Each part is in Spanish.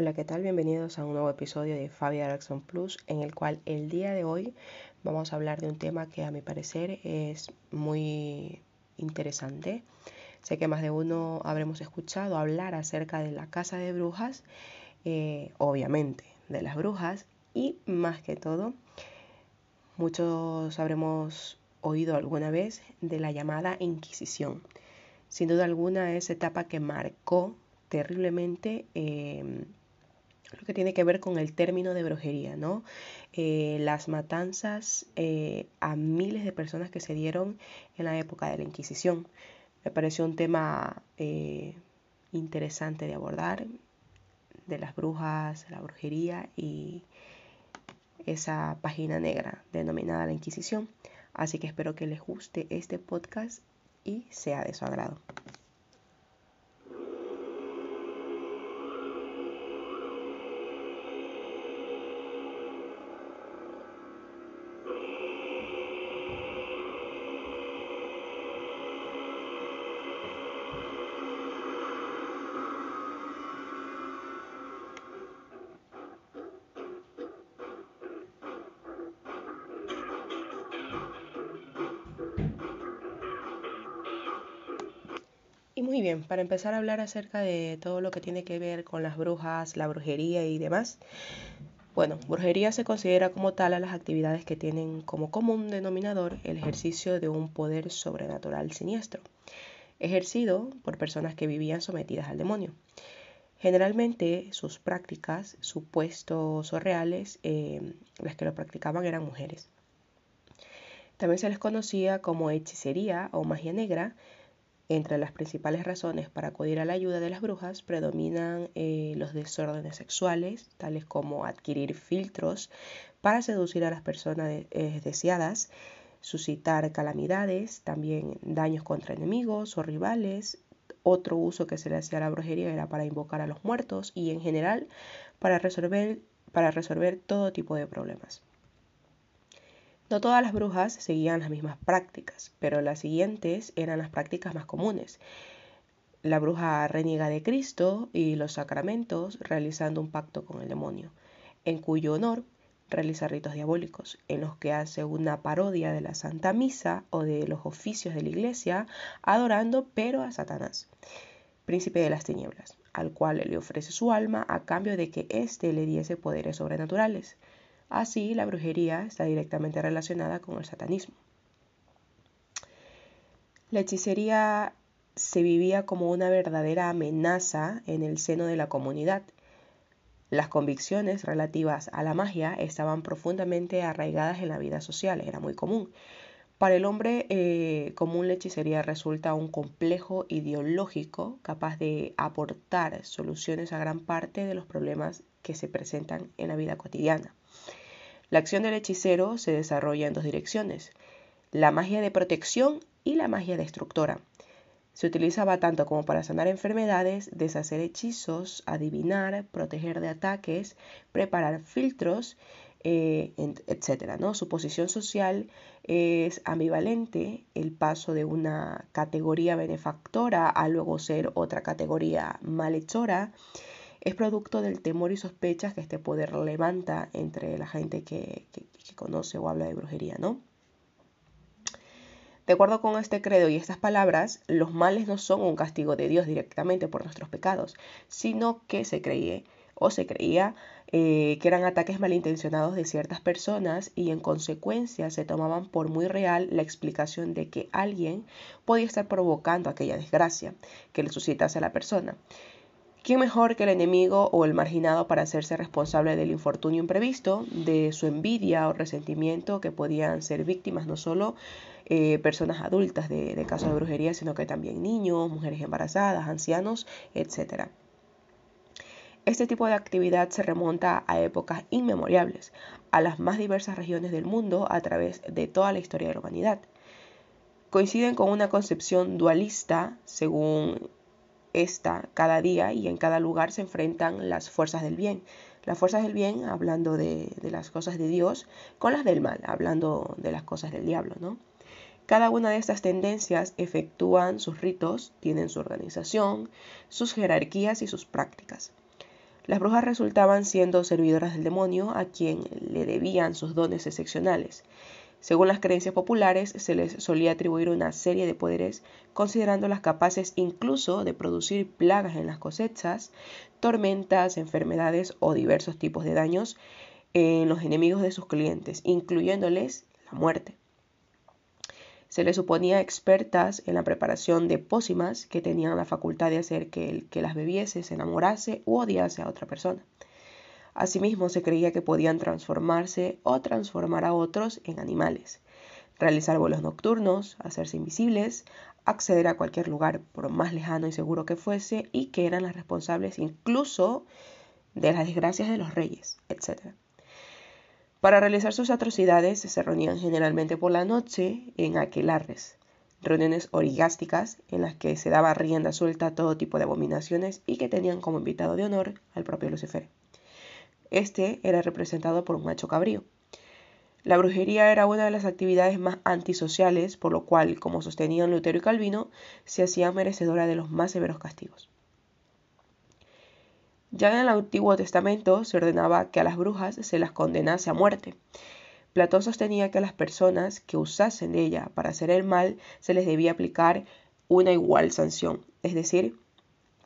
Hola, ¿qué tal? Bienvenidos a un nuevo episodio de Fabi Araxon Plus, en el cual el día de hoy vamos a hablar de un tema que a mi parecer es muy interesante. Sé que más de uno habremos escuchado hablar acerca de la casa de brujas, eh, obviamente de las brujas, y más que todo, muchos habremos oído alguna vez de la llamada Inquisición. Sin duda alguna, esa etapa que marcó terriblemente eh, lo que tiene que ver con el término de brujería, ¿no? Eh, las matanzas eh, a miles de personas que se dieron en la época de la Inquisición. Me pareció un tema eh, interesante de abordar, de las brujas, la brujería y esa página negra denominada la Inquisición. Así que espero que les guste este podcast y sea de su agrado. Muy bien, para empezar a hablar acerca de todo lo que tiene que ver con las brujas, la brujería y demás, bueno, brujería se considera como tal a las actividades que tienen como común denominador el ejercicio de un poder sobrenatural siniestro, ejercido por personas que vivían sometidas al demonio. Generalmente sus prácticas, supuestos o reales, eh, las que lo practicaban eran mujeres. También se les conocía como hechicería o magia negra, entre las principales razones para acudir a la ayuda de las brujas predominan eh, los desórdenes sexuales, tales como adquirir filtros para seducir a las personas eh, deseadas, suscitar calamidades, también daños contra enemigos o rivales. Otro uso que se le hacía a la brujería era para invocar a los muertos y en general para resolver, para resolver todo tipo de problemas. No todas las brujas seguían las mismas prácticas, pero las siguientes eran las prácticas más comunes. La bruja reniega de Cristo y los sacramentos realizando un pacto con el demonio, en cuyo honor realiza ritos diabólicos, en los que hace una parodia de la Santa Misa o de los oficios de la Iglesia, adorando pero a Satanás, príncipe de las tinieblas, al cual le ofrece su alma a cambio de que éste le diese poderes sobrenaturales. Así, la brujería está directamente relacionada con el satanismo. La hechicería se vivía como una verdadera amenaza en el seno de la comunidad. Las convicciones relativas a la magia estaban profundamente arraigadas en la vida social, era muy común. Para el hombre eh, común la hechicería resulta un complejo ideológico capaz de aportar soluciones a gran parte de los problemas que se presentan en la vida cotidiana. La acción del hechicero se desarrolla en dos direcciones, la magia de protección y la magia destructora. Se utilizaba tanto como para sanar enfermedades, deshacer hechizos, adivinar, proteger de ataques, preparar filtros, eh, etc. ¿no? Su posición social es ambivalente, el paso de una categoría benefactora a luego ser otra categoría malhechora es producto del temor y sospechas que este poder levanta entre la gente que, conoce o habla de brujería, ¿no? De acuerdo con este credo y estas palabras, los males no son un castigo de Dios directamente por nuestros pecados, sino que se creía o se creía eh, que eran ataques malintencionados de ciertas personas y en consecuencia se tomaban por muy real la explicación de que alguien podía estar provocando aquella desgracia que le suscitase a la persona. ¿Quién mejor que el enemigo o el marginado para hacerse responsable del infortunio imprevisto, de su envidia o resentimiento que podían ser víctimas no solo eh, personas adultas de, de casos de brujería, sino que también niños, mujeres embarazadas, ancianos, etc. Este tipo de actividad se remonta a épocas inmemoriales, a las más diversas regiones del mundo a través de toda la historia de la humanidad. Coinciden con una concepción dualista, según esta cada día y en cada lugar se enfrentan las fuerzas del bien. Las fuerzas del bien, hablando de, las cosas de Dios, con las del mal, hablando de las cosas del diablo, ¿no? Cada una de estas tendencias efectúan sus ritos, tienen su organización, sus jerarquías y sus prácticas. Las brujas resultaban siendo servidoras del demonio a quien le debían sus dones excepcionales. Según las creencias populares, se les solía atribuir una serie de poderes, considerándolas capaces incluso de producir plagas en las cosechas, tormentas, enfermedades o diversos tipos de daños en los enemigos de sus clientes, incluyéndoles la muerte. Se les suponía expertas en la preparación de pócimas que tenían la facultad de hacer que el que las bebiese se enamorase u odiase a otra persona. Asimismo, se creía que podían transformarse o transformar a otros en animales, realizar vuelos nocturnos, hacerse invisibles, acceder a cualquier lugar por más lejano y seguro que fuese y que eran las responsables incluso de las desgracias de los reyes, etc. Para realizar sus atrocidades se reunían generalmente por la noche en aquelarres, reuniones origásticas en las que se daba rienda suelta a todo tipo de abominaciones y que tenían como invitado de honor al propio Lucifer. Este era representado por un macho cabrío. La brujería era una de las actividades más antisociales, por lo cual, como sostenían Lutero y Calvino, se hacía merecedora de los más severos castigos. Ya en el Antiguo Testamento se ordenaba que a las brujas se las condenase a muerte. Platón sostenía que a las personas que usasen de ella para hacer el mal se les debía aplicar una igual sanción, es decir,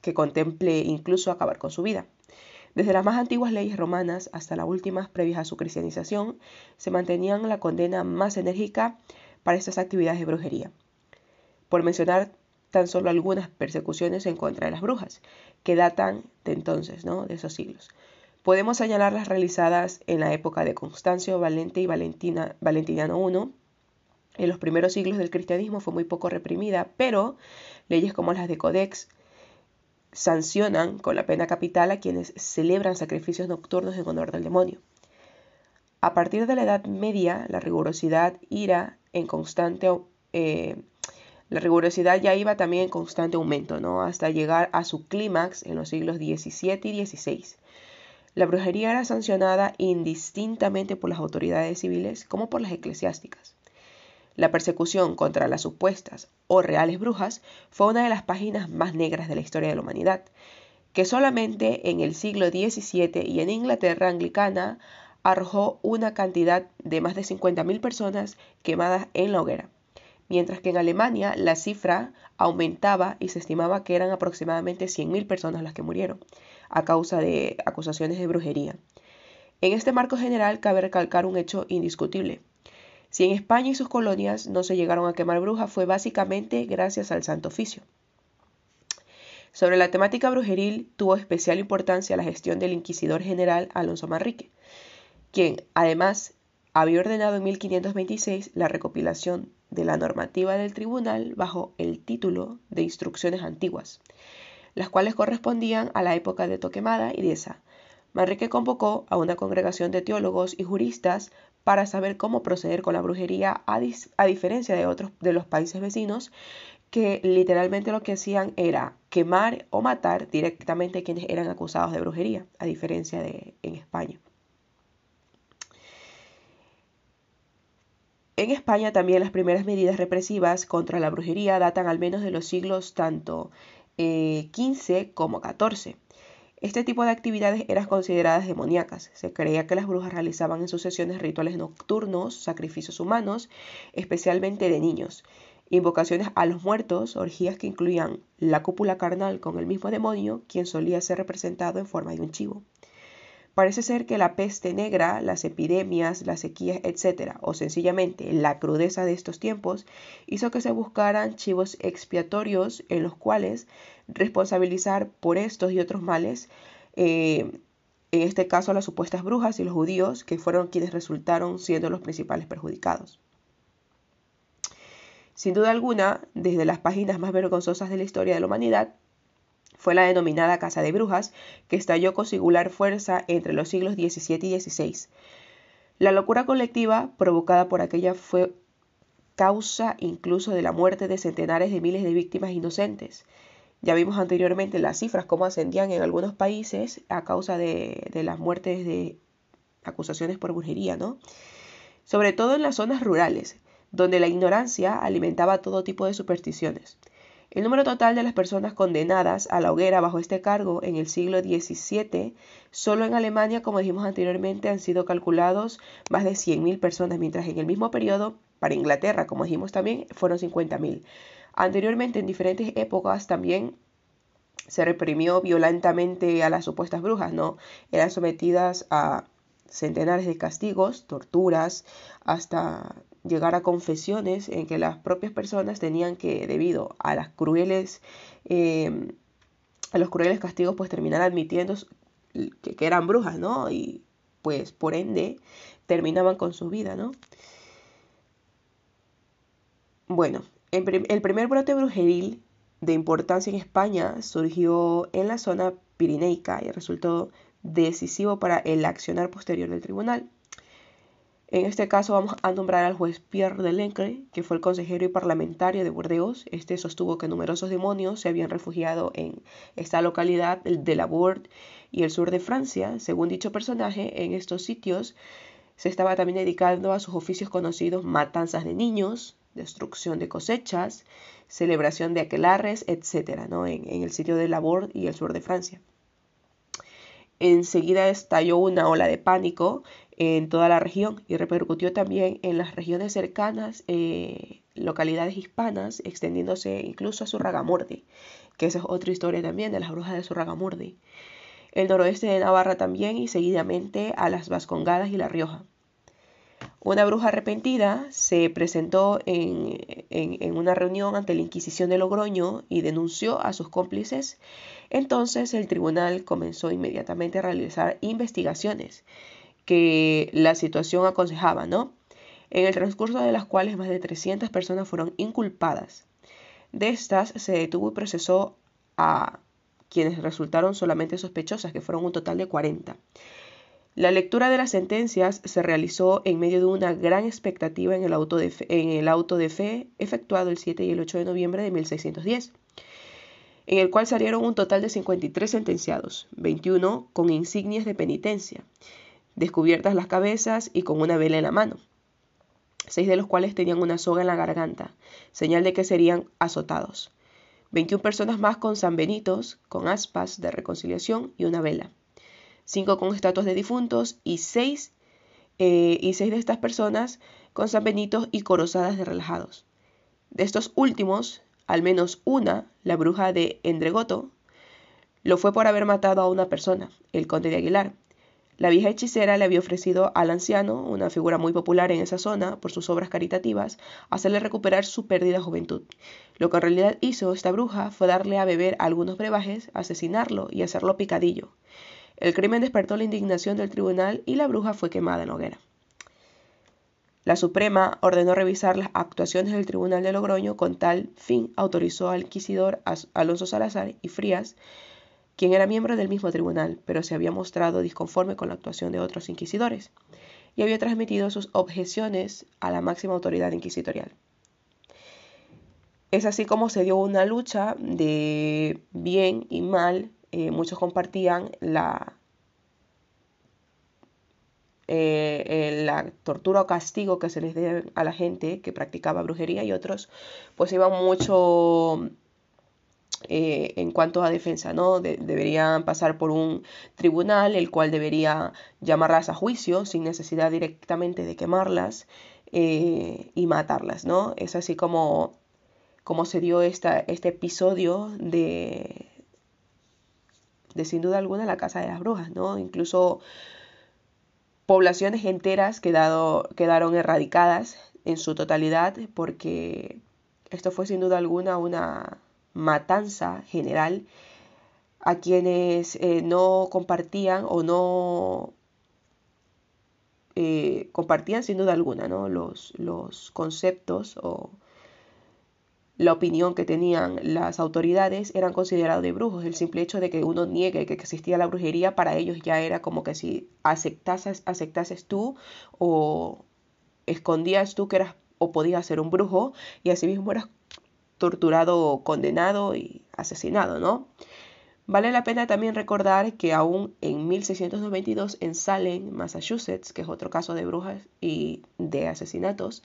que contemple incluso acabar con su vida. Desde las más antiguas leyes romanas hasta las últimas previas a su cristianización, se mantenían la condena más enérgica para estas actividades de brujería. Por mencionar tan solo algunas persecuciones en contra de las brujas, que datan de entonces, ¿no? de esos siglos. Podemos señalar las realizadas en la época de Constancio, Valente y Valentina, Valentiniano I. En los primeros siglos del cristianismo fue muy poco reprimida, pero leyes como las de Codex sancionan con la pena capital a quienes celebran sacrificios nocturnos en honor del demonio. A partir de la Edad Media, la rigurosidad ira en constante eh, la rigurosidad ya iba también en constante aumento, ¿no? hasta llegar a su clímax en los siglos XVII y XVI. La brujería era sancionada indistintamente por las autoridades civiles como por las eclesiásticas. La persecución contra las supuestas o reales brujas fue una de las páginas más negras de la historia de la humanidad, que solamente en el siglo XVII y en Inglaterra anglicana arrojó una cantidad de más de 50.000 personas quemadas en la hoguera mientras que en Alemania la cifra aumentaba y se estimaba que eran aproximadamente 100.000 personas las que murieron a causa de acusaciones de brujería. En este marco general cabe recalcar un hecho indiscutible. Si en España y sus colonias no se llegaron a quemar brujas fue básicamente gracias al Santo Oficio. Sobre la temática brujeril tuvo especial importancia la gestión del inquisidor general Alonso Manrique, quien además había ordenado en 1526 la recopilación de la normativa del tribunal bajo el título de Instrucciones Antiguas, las cuales correspondían a la época de Toquemada y Deza. Manrique convocó a una congregación de teólogos y juristas para saber cómo proceder con la brujería a, diferencia de otros de los países vecinos que literalmente lo que hacían era quemar o matar directamente a quienes eran acusados de brujería, a diferencia de en España. En España también las primeras medidas represivas contra la brujería datan al menos de los siglos tanto XV eh, como XIV. Este tipo de actividades eran consideradas demoníacas. Se creía que las brujas realizaban en sus sesiones rituales nocturnos, sacrificios humanos, especialmente de niños, invocaciones a los muertos, orgías que incluían la cúpula carnal con el mismo demonio, quien solía ser representado en forma de un chivo. Parece ser que la peste negra, las epidemias, las sequías, etc., o sencillamente la crudeza de estos tiempos, hizo que se buscaran chivos expiatorios en los cuales responsabilizar por estos y otros males, eh, en este caso las supuestas brujas y los judíos, que fueron quienes resultaron siendo los principales perjudicados. Sin duda alguna, desde las páginas más vergonzosas de la historia de la humanidad, fue la denominada Casa de Brujas, que estalló con singular fuerza entre los siglos XVII y XVI. La locura colectiva provocada por aquella fue causa incluso de la muerte de centenares de miles de víctimas inocentes. Ya vimos anteriormente las cifras, cómo ascendían en algunos países a causa de, de las muertes de acusaciones por brujería, ¿no? Sobre todo en las zonas rurales, donde la ignorancia alimentaba todo tipo de supersticiones. El número total de las personas condenadas a la hoguera bajo este cargo en el siglo XVII, solo en Alemania, como dijimos anteriormente, han sido calculados más de 100.000 personas, mientras en el mismo periodo, para Inglaterra, como dijimos también, fueron 50.000. Anteriormente, en diferentes épocas, también se reprimió violentamente a las supuestas brujas, ¿no? Eran sometidas a centenares de castigos, torturas, hasta llegar a confesiones en que las propias personas tenían que, debido a las crueles, em, a los crueles castigos, pues terminar admitiendo que, que, eran brujas, ¿no? Y pues por ende terminaban con su vida, ¿no? Bueno, el primer brote brujeril de importancia en España surgió en la zona pirineica y resultó decisivo para el accionar posterior del tribunal. En este caso vamos a nombrar al juez Pierre de Lencre, que fue el consejero y parlamentario de Burdeos. Este sostuvo que numerosos demonios se habían refugiado en esta localidad de la Bourd y el sur de Francia. Según dicho personaje, en estos sitios se estaba también dedicando a sus oficios conocidos matanzas de niños, destrucción de cosechas, celebración de aquelarres, etc., ¿no? en, el sitio de la Bourd y el sur de Francia. Enseguida estalló una ola de pánico en toda la región y repercutió también en las regiones cercanas, eh, localidades hispanas, extendiéndose incluso a Surragamurdi, que esa es otra historia también de las brujas de Surragamurdi. El noroeste de Navarra también y seguidamente a las Vascongadas y La Rioja. Una bruja arrepentida se presentó en, en, una reunión ante la Inquisición de Logroño y denunció a sus cómplices. Entonces el tribunal comenzó inmediatamente a realizar investigaciones que la situación aconsejaba, ¿no? En el transcurso de las cuales más de 300 personas fueron inculpadas. De estas se detuvo y procesó a quienes resultaron solamente sospechosas, que fueron un total de 40. La lectura de las sentencias se realizó en medio de una gran expectativa en el auto de fe, efectuado el 7 y el 8 de noviembre de 1610, en el cual salieron un total de 53 sentenciados, 21 con insignias de penitencia descubiertas las cabezas y con una vela en la mano, seis de los cuales tenían una soga en la garganta, señal de que serían azotados. 21 personas más con sanbenitos, con aspas de reconciliación y una vela. Cinco con estatuas de difuntos y seis, eh, y seis de estas personas con sanbenitos y corozadas de relajados. De estos últimos, al menos una, la bruja de Endregoto, lo fue por haber matado a una persona, el conde de Aguilar, la vieja hechicera le había ofrecido al anciano, una figura muy popular en esa zona por sus obras caritativas, hacerle recuperar su perdida juventud. Lo que en realidad hizo esta bruja fue darle a beber algunos brebajes, asesinarlo y hacerlo picadillo. El crimen despertó la indignación del tribunal y la bruja fue quemada en hoguera. La Suprema ordenó revisar las actuaciones del Tribunal de Logroño con tal fin autorizó al inquisidor Alonso Salazar y Frías quien era miembro del mismo tribunal, pero se había mostrado disconforme con la actuación de otros inquisidores y había transmitido sus objeciones a la máxima autoridad inquisitorial. Es así como se dio una lucha de bien y mal. Eh, muchos compartían la, eh, eh, la tortura o castigo que se les dé a la gente que practicaba brujería y otros pues iban mucho en cuanto a defensa, ¿no? deberían pasar por un tribunal, el cual debería llamarlas a juicio sin necesidad directamente de quemarlas y matarlas, ¿no? Es así como, como se dio esta, este episodio de, de sin duda alguna la Casa de las Brujas, ¿no? Incluso poblaciones enteras quedado, quedaron erradicadas en su totalidad porque esto fue sin duda alguna una matanza general a quienes eh, no compartían o no eh, compartían sin duda alguna ¿no? los, los conceptos o la opinión que tenían las autoridades eran considerados de brujos. El simple hecho de que uno niegue que existía la brujería para ellos ya era como que si aceptases, aceptases tú o escondías tú que eras o podías ser un brujo y así mismo eras torturado, condenado y asesinado, ¿no? Vale la pena también recordar que aún en 1692 en Salem, Massachusetts, que es otro caso de brujas y de asesinatos,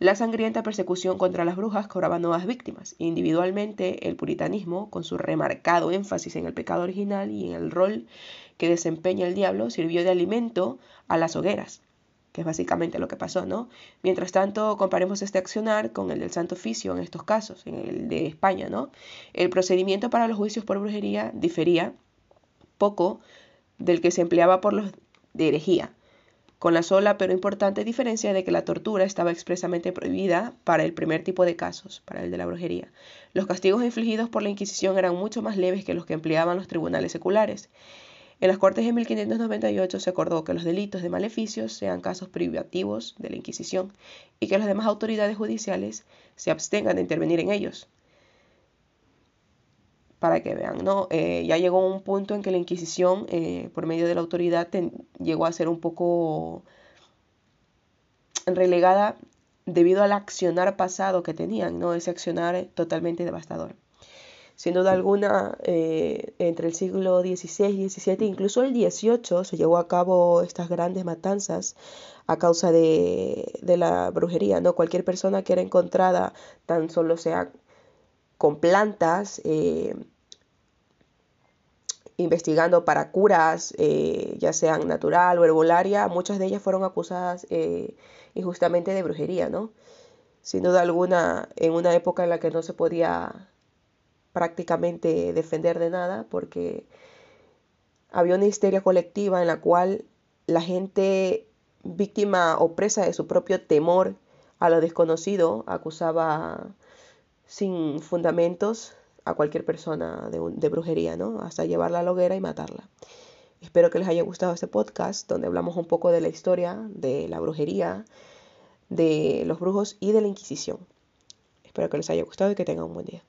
La sangrienta persecución contra las brujas cobraba nuevas víctimas. Individualmente, el puritanismo, con su remarcado énfasis en el pecado original y en el rol que desempeña el diablo, sirvió de alimento a las hogueras, que es básicamente lo que pasó, ¿no? Mientras tanto, comparemos este accionar con el del Santo Oficio en estos casos, en el de España, ¿no? El procedimiento para los juicios por brujería difería poco del que se empleaba por los de herejía, con la sola pero importante diferencia de que la tortura estaba expresamente prohibida para el primer tipo de casos, para el de la brujería. Los castigos infligidos por la Inquisición eran mucho más leves que los que empleaban los tribunales seculares. En las Cortes de 1598 se acordó que los delitos de maleficios sean casos privativos de la Inquisición y que las demás autoridades judiciales se abstengan de intervenir en ellos para que vean, ¿no? Eh, ya llegó un punto en que la Inquisición, eh, por medio de la autoridad, llegó a ser un poco relegada debido al accionar pasado que tenían, ¿no? Ese accionar totalmente devastador. Sin duda alguna, eh, entre el siglo XVI XVII, incluso el XVIII, se llevó a cabo estas grandes matanzas a causa de, de la brujería, ¿no? Cualquier persona que era encontrada, tan solo sea con plantas, eh, investigando para curas, eh, ya sean natural o herbolaria, muchas de ellas fueron acusadas injustamente de brujería, ¿no? Sin duda alguna, en una época en la que no se podía prácticamente defender de nada, porque había una histeria colectiva en la cual la gente víctima o presa de su propio temor a lo desconocido acusaba sin fundamentos a cualquier persona de, brujería, ¿no? Hasta llevarla a la hoguera y matarla. Espero que les haya gustado este podcast donde hablamos un poco de la historia de la brujería, de los brujos y de la Inquisición. Espero que les haya gustado y que tengan un buen día.